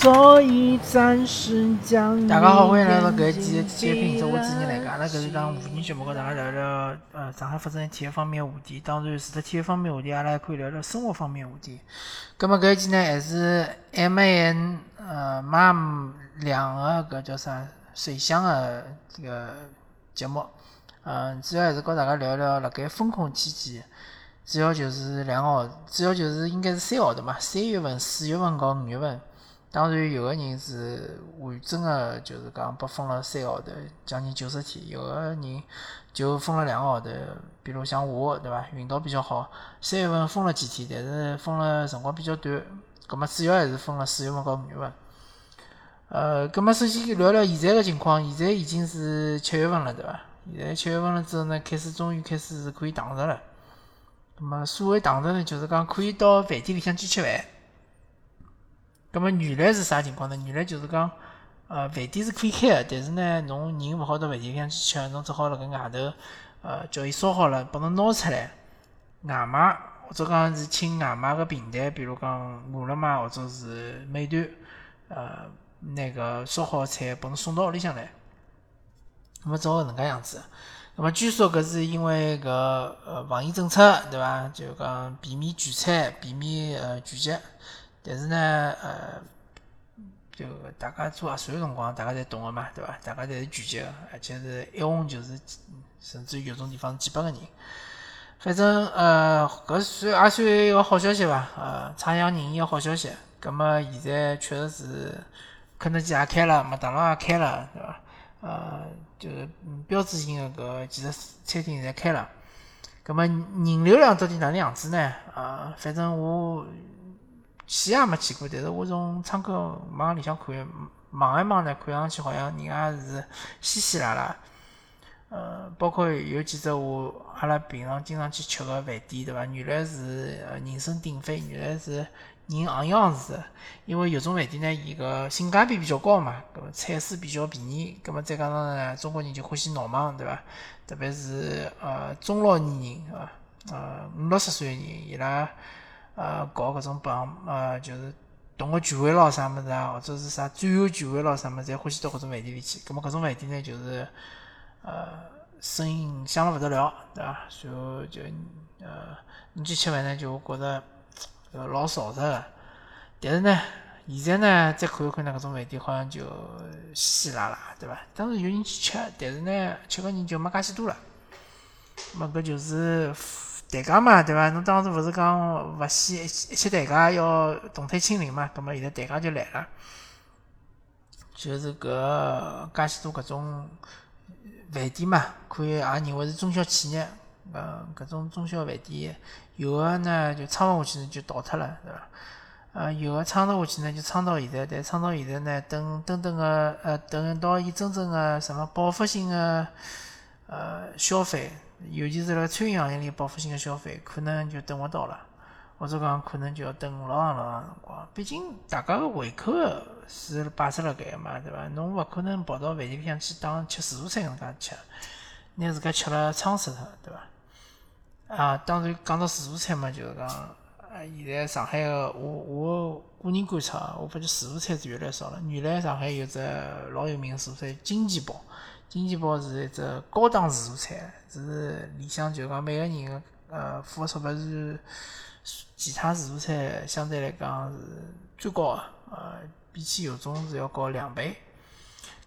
所以暂时将大家好，欢迎来到搿一期的体育品质，我主持人来讲，阿拉搿是一档无人节目，跟大家聊聊呃上海发生的体育方面话题。当然，除了体育方面话题，阿拉还可以聊聊生活方面话题。葛末搿一期呢，还是 M A N 呃 MOM 两个搿叫啥水箱的这个节目。嗯，主要还是跟大家聊聊辣盖封控期间，主要就是两个号，主要就是应该是三个号头嘛，三月份、四月份和五月份。当然，有个人是完整的，就是讲被封了三个号头，将近九十天；有个人就封了两个号头，比如像我，对伐？运道比较好，三月份封了几天，但是封了辰光比较短。葛末主要还是封了四月份和五月份。呃，葛末首先聊聊现在的情况，现在已经是七月份了，对伐？现在七月份了之后呢，开始终于开始是可以打折了。葛末所谓打折呢，就是讲可以到饭店里向去吃饭。咁么原来是啥情况呢？原来就是讲，呃，饭店是可以开个，但是呢，侬人勿好到饭店里向去吃，侬只好辣盖外头，呃，叫伊烧好了，帮侬拿出来，外卖或者讲是请外卖个平台，比如讲饿了么或者是美团，呃，那个烧好菜帮侬送到屋里向来。咁么只好搿能介样子。咁么据说搿是因为搿呃防疫政策，对伐？就讲避免聚餐，避免呃聚集。但是呢，呃，就大家做核酸个辰光，大家侪懂个嘛，对伐？大家侪是聚集个，而且是一哄就是，甚至于有种地方几百个人。反正呃，搿算也算一个好消息伐？呃，差强人意个好消息。葛末现在确实是肯德基也开了，麦当劳也开了，对伐？呃，就是标志性的搿几个餐厅侪开了。葛末人流量到底哪能样子呢？啊，反正我。去也没去过，但是我从窗口往里向看，望一望呢，看上去好像人也是稀稀拉拉。呃，包括有几只我阿拉平常经常去吃个饭店，对伐？原来是人声鼎沸，原来是人昂扬是。因为有种饭店呢，伊个性价比比较高嘛，搿么菜式比较便宜，搿么再加上呢，中国人就欢喜闹忙，对伐？特别是呃中老年人，啊，呃五六十岁人，伊拉。呃搞搿种帮呃，就是同学聚会咯，啥物事啊，或者是啥战友聚会咯，啥物事，侪欢喜到搿种饭店里去。葛末搿种饭店呢，就是呃，声音响了勿得了，对伐？然后就呃，你去吃饭呢，就觉着呃老嘈杂个。但是呢，现在呢，再看一看呢，搿种饭店好像就稀稀拉拉，对伐？当然有人去吃，但是呢，吃个人就没介许多了。么搿就是。代价嘛，对伐？侬当时勿是讲勿惜一切代价要动态清零嘛？葛末现在代价就来了，就是搿介许多搿种饭店嘛，可以也认为是中小企业。呃，搿种中小饭店，有个呢就撑勿下去呢就倒脱了，对伐？呃，有个撑得下去呢就撑到现在，但撑到现在呢，等等等个呃，等到伊真正个什么报复性个呃消费。尤其是辣餐饮行业里报复性的消费，可能就等勿到了，或者讲可能就要等老长老长辰光。毕竟大家个胃口是摆设辣盖个嘛，对伐？侬勿可能跑到饭店里向去当吃自助餐搿能介吃，拿自家吃了撑死脱，对伐？啊，当然讲到自助餐嘛，就是讲，啊，现在上海个我我个人观察，我发觉自助餐是越来越少了。原来上海有只老有名自助餐金鸡堡。金鸡堡是一只高档自助餐，是里向就讲每个人呃付个钞票是其他自助餐相对来讲是最高个，呃，比起有种是要高两倍。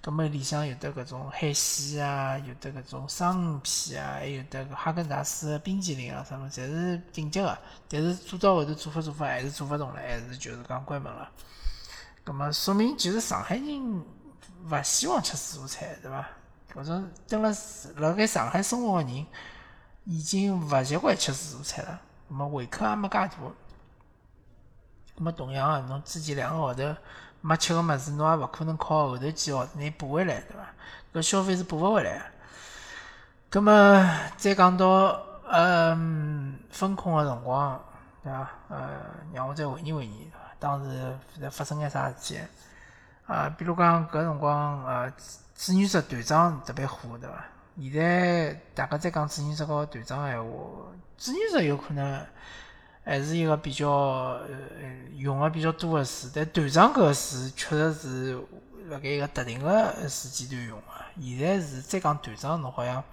葛末里向有得搿种海鲜啊，有得搿种生鱼片啊，还有得哈根达斯冰淇淋啊，啥物事侪是顶级个。但是做到后头做法做法还是做勿动了，还是就是讲关门了。葛末说明其实上海人勿希望吃自助餐，对伐？搿种蹲辣辣盖上海生活个人，已经勿习惯吃自助餐了，那么胃口也没介大。那么同样个，侬之前两个号头没吃个物事，侬也勿可能靠后头几号头内补回来，对伐？搿消费是补勿回来。葛么再讲到嗯风控个辰光，对伐？呃，让我再回忆回忆，当时在发生眼啥事体？啊，比如讲搿辰光，呃。志愿者团长特别火，对伐？现在大家再讲志愿者和团长闲话，志愿者有可能还是一个比较呃用个比较多个词。但团长搿个词确实是辣盖一个特定个时间段用个。现在是再讲团长，侬好像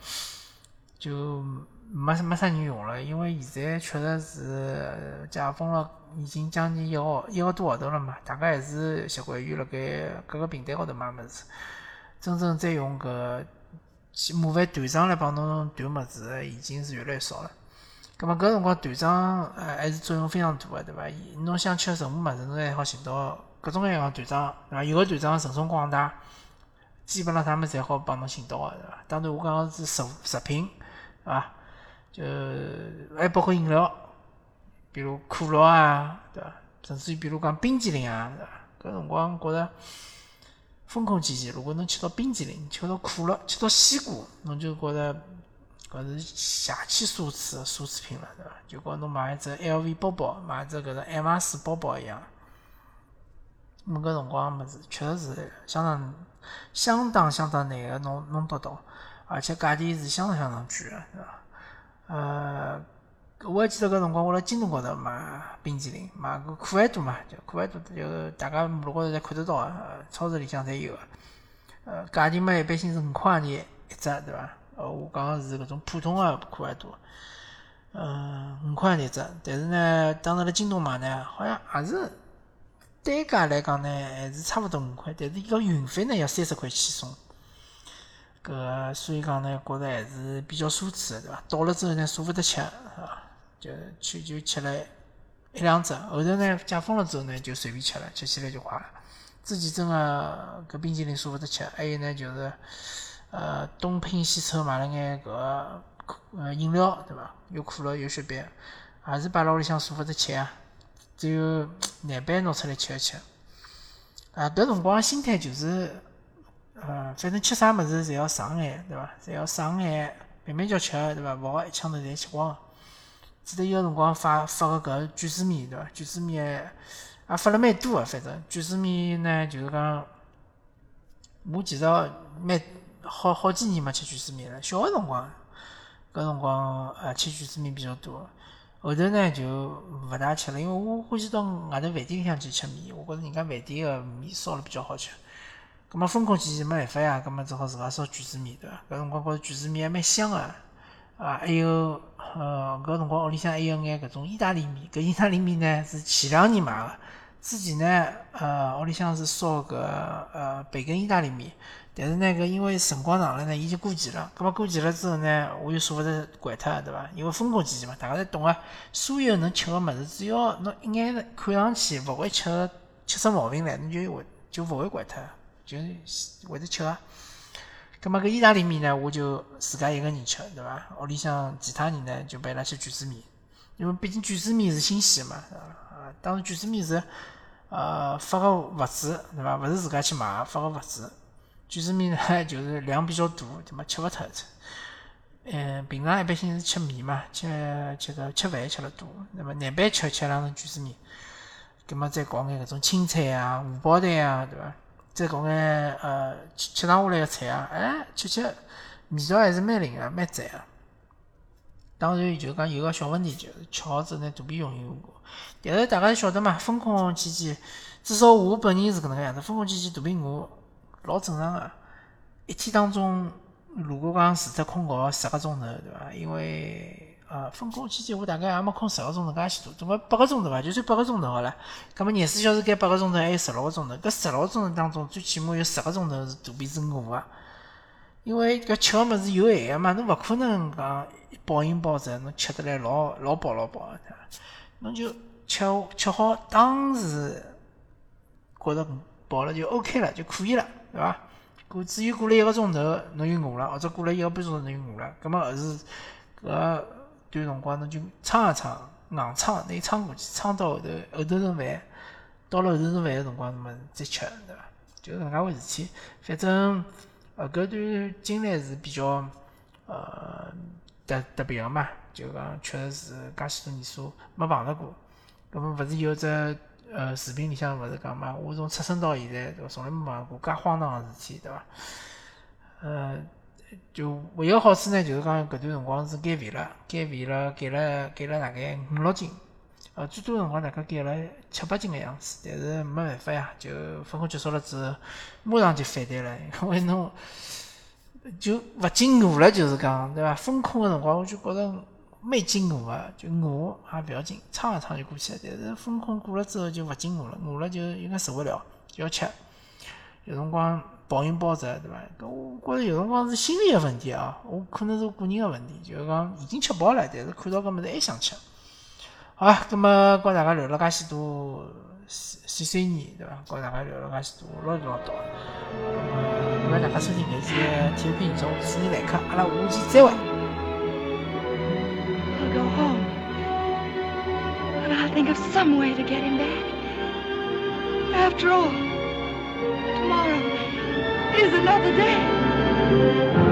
就没没啥人用了，因为现在确实是解封了，已经将近一个号一个多号头了嘛，大家还是习惯于辣盖各个平台高头买物事。真正在用搿麻烦团长来帮侬团物事，已经是越来越少了。葛末搿辰光团长呃还是作用非常大个，对伐？侬想吃任何物事，侬还好寻到各种各样个团长，对伐？有个团长神通广大。基本上啥物事侪好帮侬寻到个，对伐？当然我讲个是食食品，对伐？就还包括饮料，比如可乐啊，对伐？甚至于比如讲冰淇淋啊，对伐？搿辰光觉着风控期间，如果能吃到冰淇淋、吃到可乐、吃到西瓜，侬就觉着搿是邪气奢侈的奢侈品了，对伐？就跟侬买一只 LV 包包、买一只搿只爱马仕包包一样。么搿辰光物事确实是相当。相当相当难个弄弄得到，而且价钿是相当相当贵个，对伐？呃，我还记得搿辰光我辣京东高头买冰淇淋，买个可爱多嘛，就可爱多，就大家马路高头侪看得到个，超市里向侪有个。呃，价钿嘛一般性是五块钿一只，对伐？呃，我讲个是搿种普通个可爱多，嗯，五块钿一只。但是呢，当时辣京东买呢，好像也是。单价来讲呢，还是差勿多五块，但是伊个运费呢要三十块起送。搿所以讲呢，觉着还是比较奢侈个，对伐？到了之后呢，舍勿得吃，是伐？就去就吃了一两只，后头呢解封了之后呢，就随便吃了，吃起来就坏了。之前真个搿冰淇淋舍勿得吃，还有呢就是呃东拼西凑买了眼搿呃饮料，对伐？有可乐有雪碧，也是摆辣屋里向舍勿得吃啊。只有难办拿出来吃一吃，啊，搿辰光心态就是，呃，反正吃啥物事侪要上眼，对伐？侪要上眼，慢慢叫吃，对伐？勿好一枪头侪吃光。记得有个辰光发发个搿卷子面，对伐？卷子面也发了蛮多个，反正卷子面呢，就是讲，我其实蛮好好几年没吃卷子面了。小个辰光，搿辰光呃吃卷子面比较多。后头呢就勿大吃了，因为我欢喜到外头饭店里向去吃面，我觉着人家饭店个面烧了比较好吃。葛末封控期间没办法呀，葛末只好自家烧卷子面对伐？搿辰光觉着卷子面还蛮香个，啊，啊还有呃搿辰光屋里向还有眼搿种意大利面，搿意大利面呢是前两年买个，之前呢呃屋里向是烧搿呃培根意大利面。但是呢，搿因为辰光长了呢，伊就过期了。葛末过期了之后呢，我又舍勿得掼脱，对伐？因为封控期间嘛，大家侪懂个，所有能吃个物事，只要侬一眼看上去勿会吃吃出毛病来，侬就会就勿会掼脱，就是会得吃个。葛末搿意大利面呢，我就自家一个人吃，对伐？屋里向其他人呢，就拨伊拉吃卷子面，因为毕竟卷子面是新鲜个嘛，啊，当时卷子面是呃发个物资，对伐？勿是自家去买，发个物资。卷子面呢，就是量比较大，对嘛，吃勿脱。嗯，平常一般性是吃面嘛，吃吃个吃饭吃了多，那么难办吃吃两份卷子面，葛末再搞眼搿种青菜啊、荷包蛋啊，对伐？再搞眼呃吃吃上下来个菜啊，哎，吃吃味道还是蛮灵个，蛮赞个。当然，就讲有个小问题，就是吃好之后呢，肚皮容易饿。但是大家晓得嘛，风控期间，至少我本人是搿能个样子，风控期间肚皮饿。老正常个，一天当中如果讲除脱困觉十个钟头，对伐？因为呃封控期间我大概也没困十个钟头介许多，总归八个钟头伐？就算八个钟头好了。葛末廿四小时搿八个钟头还有十六个钟头，搿十六个钟头当中最起码有十个钟头是肚皮是饿个，因为搿吃个物事有限个嘛，侬勿可能讲暴饮暴食，侬吃得来老老饱老饱个，侬就吃吃好当时觉着饱了就 OK 了就可以了。对伐？过至于过了一个钟头，侬又饿了，或者过了一个半钟头侬又饿了，葛末后是搿段辰光侬就撑一撑，硬撑，拿伊撑过去，撑到后头后头顿饭，到了后头顿饭个辰光，侬么再吃，对伐？就搿能介回事体。反正呃搿段经历是比较呃特特别个嘛，就讲确实是介许多年数没碰着过。葛末勿是有只。呃，视频里向勿是讲嘛，我从出生到现在，对伐？从来没碰过介荒唐个事体，对伐？呃，就唯一好处呢，就是讲搿段辰光是减肥了，减肥了，减了减了大概五六斤。呃，最多辰光大概减了七八斤个样子，但是没办法呀，就封控结束了之后，马上就反弹了，因为侬就勿禁饿了，就是讲对伐？风控个辰光，我就觉着蛮禁饿个，就饿也勿要紧，撑一撑就过去了。但是风控过了之后就勿禁饿了，饿了就有眼受勿了，就要吃。有辰光暴饮暴食，对伐？搿我觉着有辰光是心理个问题啊，我可能是个人个问题，就是讲已经吃饱了，但是看到搿物事还想吃。好啊，葛末跟大家聊了介许多岁岁年，对伐？跟大家聊了介许多唠唠叨。咁么，感谢大家收听搿期《体育频道》，我是你来客，阿拉下期再会。I'll go home. And I'll think of some way to get him back. After all, tomorrow is another day.